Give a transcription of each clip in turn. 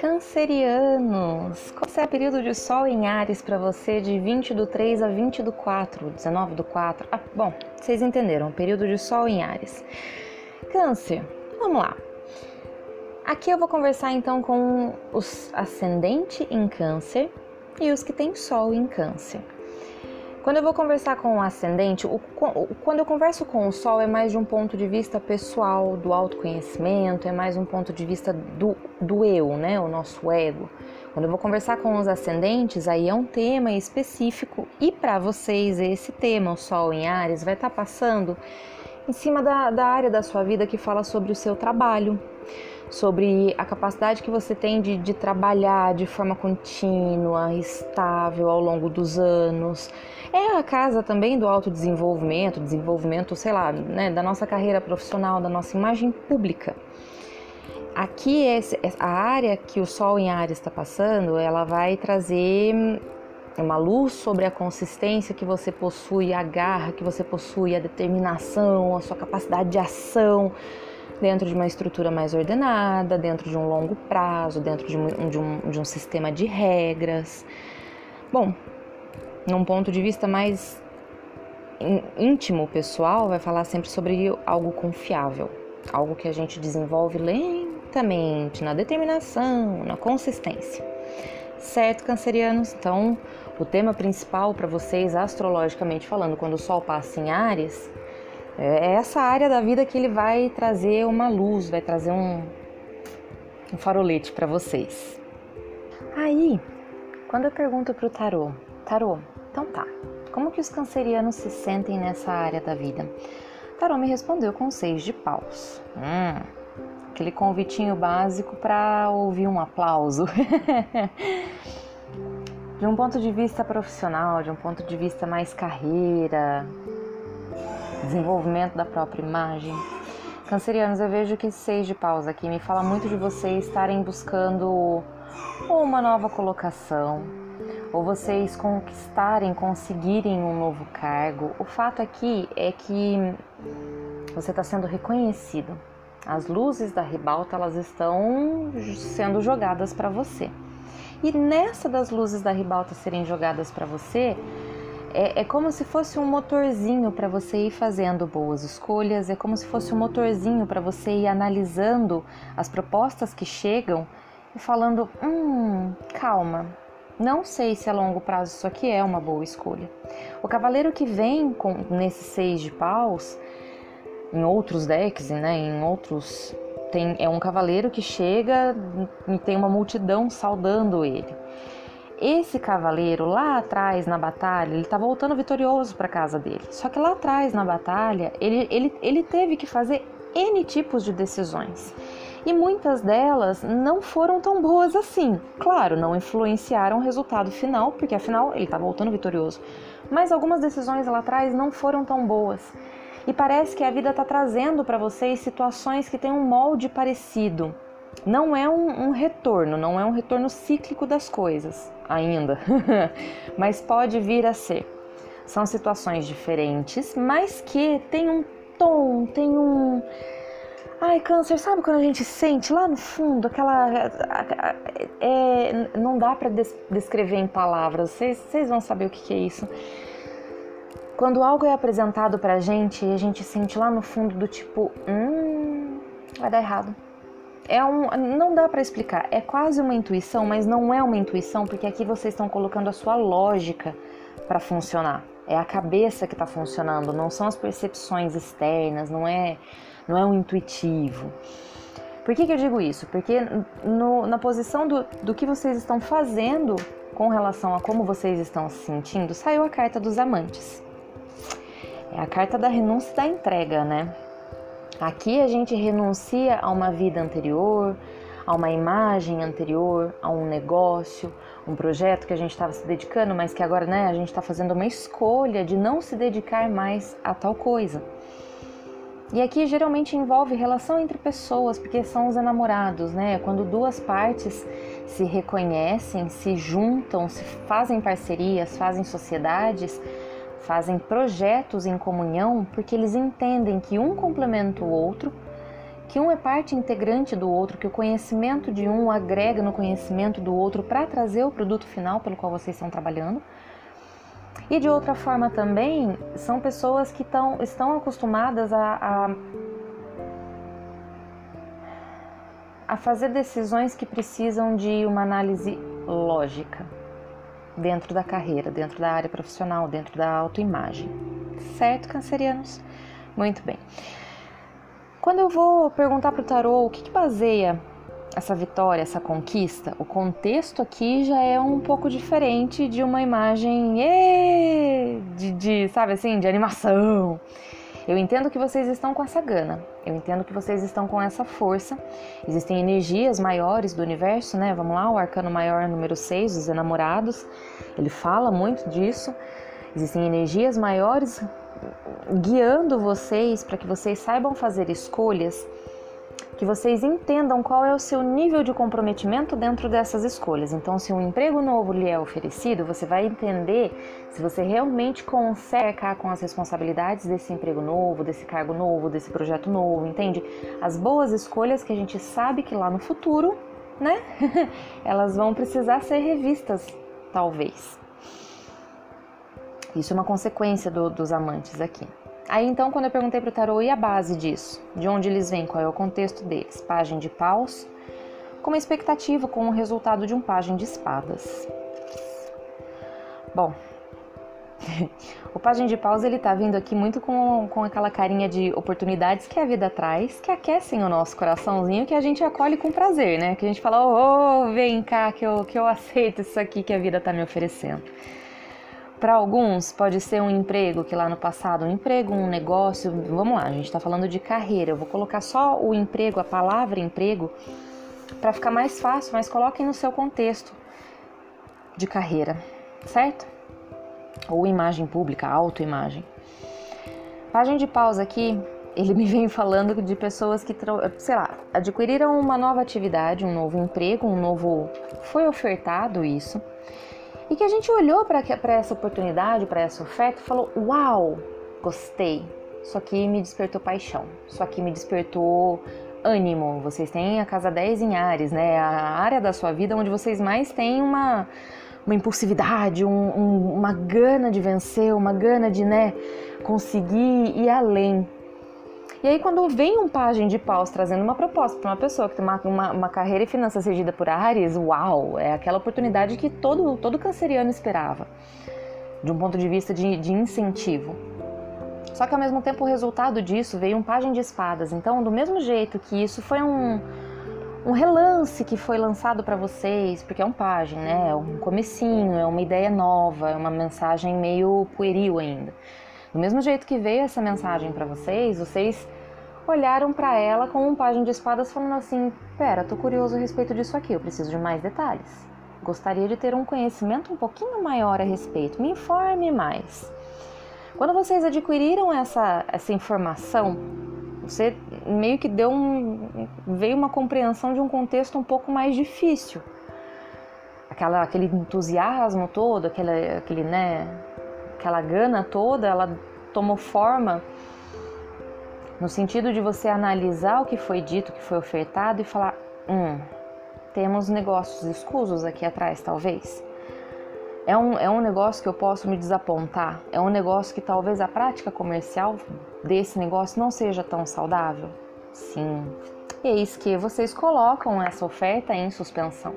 Cancerianos, qual é o período de Sol em Ares para você de 20 do 3 a 20 do 4, 19 do 4? Ah, bom, vocês entenderam, período de Sol em Ares. Câncer, vamos lá. Aqui eu vou conversar então com os ascendente em Câncer e os que têm Sol em Câncer. Quando eu vou conversar com o ascendente, o, quando eu converso com o Sol é mais de um ponto de vista pessoal, do autoconhecimento, é mais um ponto de vista do, do eu, né? O nosso ego. Quando eu vou conversar com os ascendentes, aí é um tema específico e para vocês esse tema, o Sol em Ares, vai estar tá passando em cima da, da área da sua vida que fala sobre o seu trabalho, sobre a capacidade que você tem de, de trabalhar de forma contínua, estável ao longo dos anos. É a casa também do autodesenvolvimento, desenvolvimento, sei lá, né, da nossa carreira profissional, da nossa imagem pública. Aqui, a área que o Sol em Ares está passando, ela vai trazer uma luz sobre a consistência que você possui, a garra que você possui, a determinação, a sua capacidade de ação dentro de uma estrutura mais ordenada, dentro de um longo prazo, dentro de um, de um, de um sistema de regras. Bom, num ponto de vista mais íntimo, pessoal, vai falar sempre sobre algo confiável, algo que a gente desenvolve lentamente na determinação, na consistência. Certo, cancerianos? Então, o tema principal para vocês, astrologicamente falando, quando o Sol passa em Ares, é essa área da vida que ele vai trazer uma luz, vai trazer um, um farolete para vocês. Aí, quando eu pergunto para o tarô, tarô, então tá, como que os cancerianos se sentem nessa área da vida? Tarô me respondeu com seis de paus. Hum, aquele convitinho básico para ouvir um aplauso. de um ponto de vista profissional, de um ponto de vista mais carreira, desenvolvimento da própria imagem. Cancerianos, eu vejo que seis de paus aqui me fala muito de vocês estarem buscando uma nova colocação, ou vocês conquistarem, conseguirem um novo cargo. O fato aqui é que você está sendo reconhecido. As luzes da ribalta elas estão sendo jogadas para você. E nessa das luzes da ribalta serem jogadas para você, é, é como se fosse um motorzinho para você ir fazendo boas escolhas, é como se fosse um motorzinho para você ir analisando as propostas que chegam e falando: hum, calma, não sei se a longo prazo isso aqui é uma boa escolha. O cavaleiro que vem com nesses seis de paus, em outros decks, né, em outros tem, é um cavaleiro que chega e tem uma multidão saudando ele. Esse cavaleiro lá atrás na batalha, ele está voltando vitorioso para casa dele. Só que lá atrás na batalha, ele, ele, ele teve que fazer N tipos de decisões. E muitas delas não foram tão boas assim. Claro, não influenciaram o resultado final, porque afinal ele está voltando vitorioso. Mas algumas decisões lá atrás não foram tão boas. E parece que a vida está trazendo para vocês situações que têm um molde parecido. Não é um, um retorno, não é um retorno cíclico das coisas ainda, mas pode vir a ser. São situações diferentes, mas que tem um tom, tem um. Ai, câncer, sabe quando a gente sente lá no fundo aquela. É, não dá para descrever em palavras, vocês vão saber o que, que é isso. Quando algo é apresentado pra gente e a gente sente lá no fundo do tipo, hum, vai dar errado é um, não dá para explicar. É quase uma intuição, mas não é uma intuição porque aqui vocês estão colocando a sua lógica para funcionar. É a cabeça que está funcionando, não são as percepções externas, não é, não é um intuitivo. Por que, que eu digo isso? Porque no, na posição do, do que vocês estão fazendo com relação a como vocês estão se sentindo, saiu a carta dos amantes. É a carta da renúncia e da entrega, né? Aqui a gente renuncia a uma vida anterior, a uma imagem anterior, a um negócio, um projeto que a gente estava se dedicando, mas que agora né, a gente está fazendo uma escolha de não se dedicar mais a tal coisa. E aqui geralmente envolve relação entre pessoas, porque são os enamorados, né? Quando duas partes se reconhecem, se juntam, se fazem parcerias, fazem sociedades fazem projetos em comunhão porque eles entendem que um complementa o outro, que um é parte integrante do outro, que o conhecimento de um agrega no conhecimento do outro para trazer o produto final pelo qual vocês estão trabalhando. E de outra forma também, são pessoas que tão, estão acostumadas a, a, a fazer decisões que precisam de uma análise lógica dentro da carreira, dentro da área profissional, dentro da autoimagem. Certo, cancerianos? Muito bem. Quando eu vou perguntar para o tarô o que, que baseia essa vitória, essa conquista, o contexto aqui já é um pouco diferente de uma imagem de, de, sabe assim, de animação. Eu entendo que vocês estão com essa gana, eu entendo que vocês estão com essa força. Existem energias maiores do universo, né? Vamos lá, o arcano maior número 6, os enamorados, ele fala muito disso. Existem energias maiores guiando vocês para que vocês saibam fazer escolhas que vocês entendam qual é o seu nível de comprometimento dentro dessas escolhas. Então, se um emprego novo lhe é oferecido, você vai entender se você realmente consegue arcar com as responsabilidades desse emprego novo, desse cargo novo, desse projeto novo, entende? As boas escolhas que a gente sabe que lá no futuro, né, elas vão precisar ser revistas, talvez. Isso é uma consequência do, dos amantes aqui. Aí então, quando eu perguntei para o tarô e a base disso, de onde eles vêm, qual é o contexto deles, página de paus, com uma expectativa com o resultado de um página de espadas. Bom, o página de paus ele tá vindo aqui muito com, com aquela carinha de oportunidades que a vida traz, que aquecem o nosso coraçãozinho, que a gente acolhe com prazer, né? Que a gente fala, ô, oh, vem cá que eu, que eu aceito isso aqui que a vida tá me oferecendo. Para alguns, pode ser um emprego que lá no passado, um emprego, um negócio. Vamos lá, a gente está falando de carreira. Eu vou colocar só o emprego, a palavra emprego, para ficar mais fácil, mas coloquem no seu contexto de carreira, certo? Ou imagem pública, autoimagem. Página de pausa aqui, ele me vem falando de pessoas que, sei lá, adquiriram uma nova atividade, um novo emprego, um novo. Foi ofertado isso e que a gente olhou para essa oportunidade, para essa oferta e falou: Uau, gostei. Isso aqui me despertou paixão. Isso aqui me despertou ânimo. Vocês têm a casa 10 em Ares, né? A área da sua vida onde vocês mais têm uma, uma impulsividade, um, um, uma gana de vencer, uma gana de né, conseguir ir além. E aí, quando vem um pajem de paus trazendo uma proposta para uma pessoa que tem uma, uma, uma, carreira e finanças regida por Ares, uau, é aquela oportunidade que todo, todo canceriano esperava, de um ponto de vista de, de incentivo. Só que ao mesmo tempo o resultado disso veio um pajem de espadas. Então, do mesmo jeito que isso foi um, um relance que foi lançado para vocês, porque é um pajem, né? É um comecinho, é uma ideia nova, é uma mensagem meio pueril ainda. Do mesmo jeito que veio essa mensagem para vocês, vocês olharam para ela com um página de espadas falando assim: "Pera, tô curioso a respeito disso aqui, eu preciso de mais detalhes. Gostaria de ter um conhecimento um pouquinho maior a respeito. Me informe mais." Quando vocês adquiriram essa essa informação, você meio que deu um veio uma compreensão de um contexto um pouco mais difícil. Aquela, aquele entusiasmo todo, aquele, aquele né, aquela gana toda, ela tomou forma no sentido de você analisar o que foi dito, o que foi ofertado e falar: hum, temos negócios escusos aqui atrás, talvez. É um, é um negócio que eu posso me desapontar? É um negócio que talvez a prática comercial desse negócio não seja tão saudável? Sim. Eis que vocês colocam essa oferta em suspensão.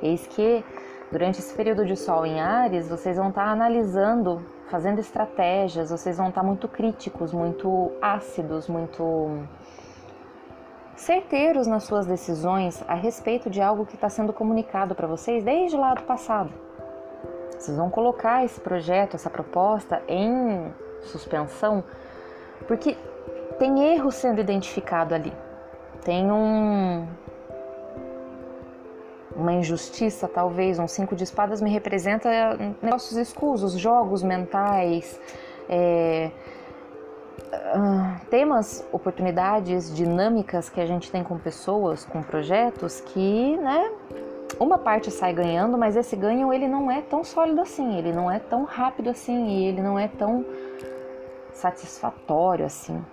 Eis que durante esse período de sol em Ares, vocês vão estar analisando fazendo estratégias, vocês vão estar muito críticos, muito ácidos, muito certeiros nas suas decisões a respeito de algo que está sendo comunicado para vocês desde lá do passado. Vocês vão colocar esse projeto, essa proposta em suspensão, porque tem erro sendo identificado ali. Tem um, uma injustiça, talvez. Um cinco de espadas me representa negócios escusos, jogos mentais, é, uh, temas, oportunidades, dinâmicas que a gente tem com pessoas, com projetos que, né, uma parte sai ganhando, mas esse ganho ele não é tão sólido assim, ele não é tão rápido assim e ele não é tão satisfatório assim.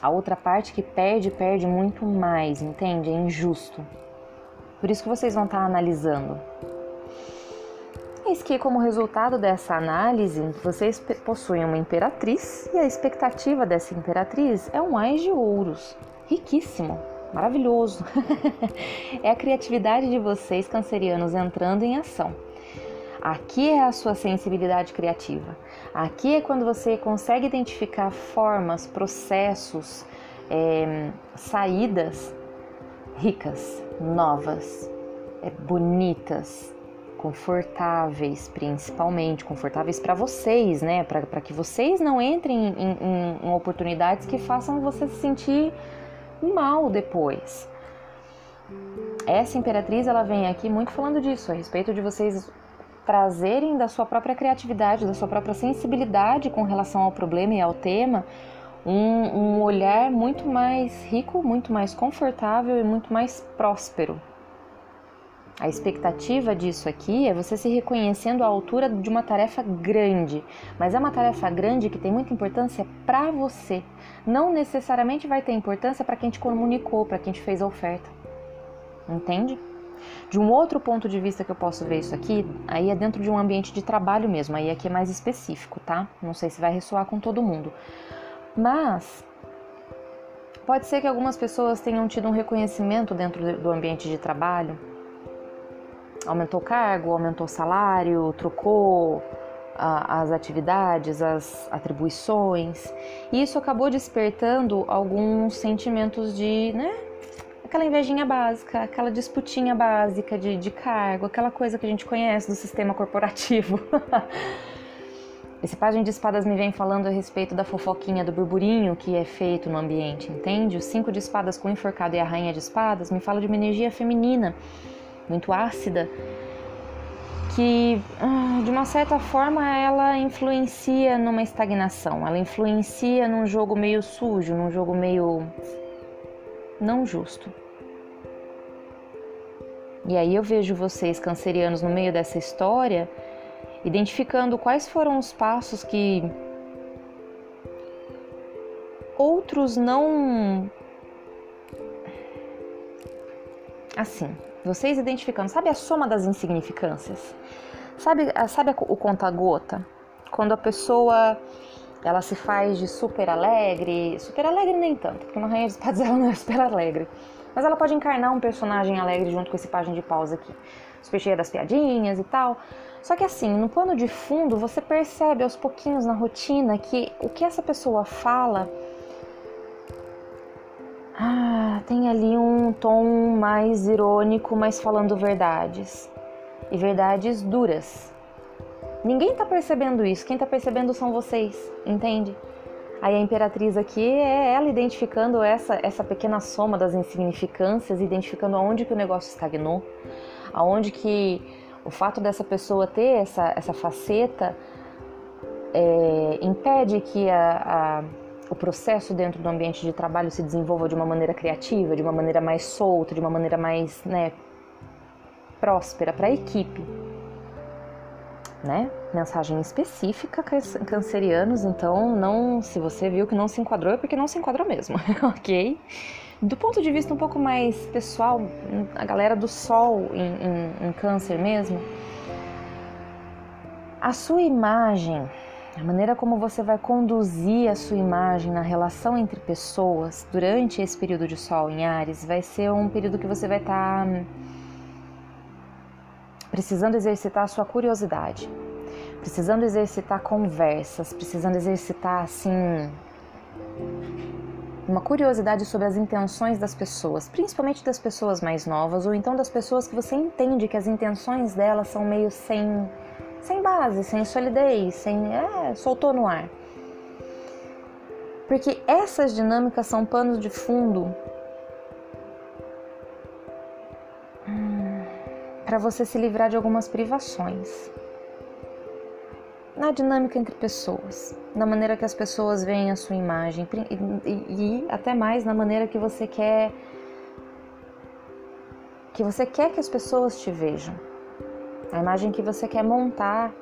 A outra parte que perde, perde muito mais, entende? É injusto. Por isso que vocês vão estar analisando. Eis que, como resultado dessa análise, vocês possuem uma imperatriz e a expectativa dessa imperatriz é um ais de ouros, riquíssimo, maravilhoso. é a criatividade de vocês, cancerianos, entrando em ação. Aqui é a sua sensibilidade criativa. Aqui é quando você consegue identificar formas, processos, é, saídas ricas, novas, é, bonitas, confortáveis, principalmente confortáveis para vocês, né? Para que vocês não entrem em, em, em oportunidades que façam você se sentir mal depois. Essa imperatriz ela vem aqui muito falando disso, a respeito de vocês trazerem da sua própria criatividade, da sua própria sensibilidade com relação ao problema e ao tema, um, um olhar muito mais rico, muito mais confortável e muito mais próspero. A expectativa disso aqui é você se reconhecendo à altura de uma tarefa grande, mas é uma tarefa grande que tem muita importância para você. Não necessariamente vai ter importância para quem te comunicou, para quem te fez a oferta. Entende? De um outro ponto de vista que eu posso ver isso aqui, aí é dentro de um ambiente de trabalho mesmo, aí aqui é mais específico, tá? Não sei se vai ressoar com todo mundo. Mas pode ser que algumas pessoas tenham tido um reconhecimento dentro do ambiente de trabalho. Aumentou cargo, aumentou salário, trocou as atividades, as atribuições. E isso acabou despertando alguns sentimentos de, né, aquela invejinha básica, aquela disputinha básica de, de cargo, aquela coisa que a gente conhece do sistema corporativo. Esse página de espadas me vem falando a respeito da fofoquinha do burburinho que é feito no ambiente, entende? O cinco de espadas com o enforcado e a rainha de espadas me fala de uma energia feminina, muito ácida, que ah, de uma certa forma ela influencia numa estagnação, ela influencia num jogo meio sujo, num jogo meio não justo. E aí eu vejo vocês cancerianos no meio dessa história, identificando quais foram os passos que outros não assim, vocês identificando, sabe a soma das insignificâncias? Sabe, sabe o conta-gota? Quando a pessoa ela se faz de super alegre, super alegre nem tanto, porque uma rainha de espadas ela não é super alegre, mas ela pode encarnar um personagem alegre junto com esse página de pausa aqui, super cheia das piadinhas e tal. Só que assim, no plano de fundo, você percebe aos pouquinhos na rotina que o que essa pessoa fala ah, tem ali um tom mais irônico, mas falando verdades. E verdades duras, Ninguém está percebendo isso, quem está percebendo são vocês, entende? Aí a imperatriz aqui é ela identificando essa, essa pequena soma das insignificâncias, identificando aonde que o negócio estagnou, aonde que o fato dessa pessoa ter essa, essa faceta é, impede que a, a, o processo dentro do ambiente de trabalho se desenvolva de uma maneira criativa, de uma maneira mais solta, de uma maneira mais né, próspera para a equipe né? Mensagem específica cancerianos, então não, se você viu que não se enquadrou é porque não se enquadrou mesmo, ok? Do ponto de vista um pouco mais pessoal, a galera do Sol em, em, em câncer mesmo, a sua imagem, a maneira como você vai conduzir a sua imagem na relação entre pessoas durante esse período de Sol em Ares vai ser um período que você vai estar tá precisando exercitar a sua curiosidade, precisando exercitar conversas, precisando exercitar assim uma curiosidade sobre as intenções das pessoas, principalmente das pessoas mais novas ou então das pessoas que você entende que as intenções delas são meio sem sem base, sem solidez, sem é, soltou no ar. Porque essas dinâmicas são panos de fundo para você se livrar de algumas privações. Na dinâmica entre pessoas, na maneira que as pessoas veem a sua imagem e, e, até mais na maneira que você quer que você quer que as pessoas te vejam, a imagem que você quer montar.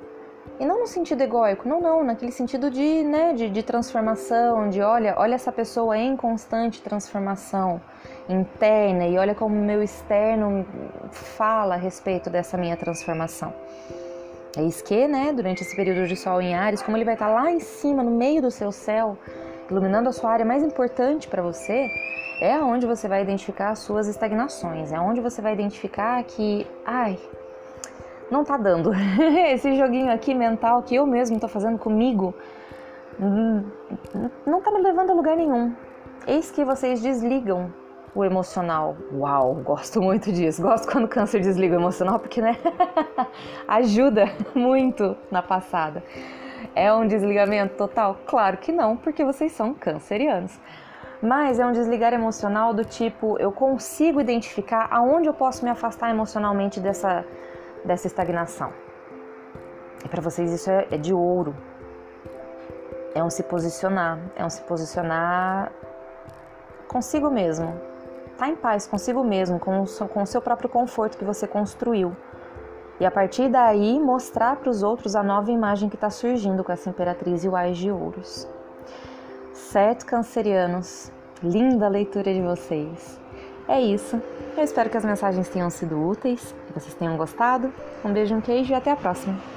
E não no sentido egóico, não, não, naquele sentido de, né, de, de transformação, de olha, olha essa pessoa em constante transformação interna e olha como o meu externo fala a respeito dessa minha transformação. Eis que, né, durante esse período de Sol em Ares, como ele vai estar lá em cima, no meio do seu céu, iluminando a sua área mais importante para você, é onde você vai identificar as suas estagnações, é onde você vai identificar que, ai, não tá dando. Esse joguinho aqui mental que eu mesmo tô fazendo comigo não tá me levando a lugar nenhum. Eis que vocês desligam o emocional. Uau, gosto muito disso. Gosto quando o câncer desliga o emocional porque, né, ajuda muito na passada. É um desligamento total? Claro que não, porque vocês são cancerianos. Mas é um desligar emocional do tipo, eu consigo identificar aonde eu posso me afastar emocionalmente dessa, dessa estagnação. E para vocês isso é, é de ouro. É um se posicionar, é um se posicionar consigo mesmo. Tá em paz consigo mesmo, com o, com o seu próprio conforto que você construiu. E a partir daí mostrar para os outros a nova imagem que está surgindo com essa imperatriz e o Ais de Ouros. Certo, cancerianos? Linda leitura de vocês. É isso. Eu espero que as mensagens tenham sido úteis, que vocês tenham gostado. Um beijo, um queijo e até a próxima.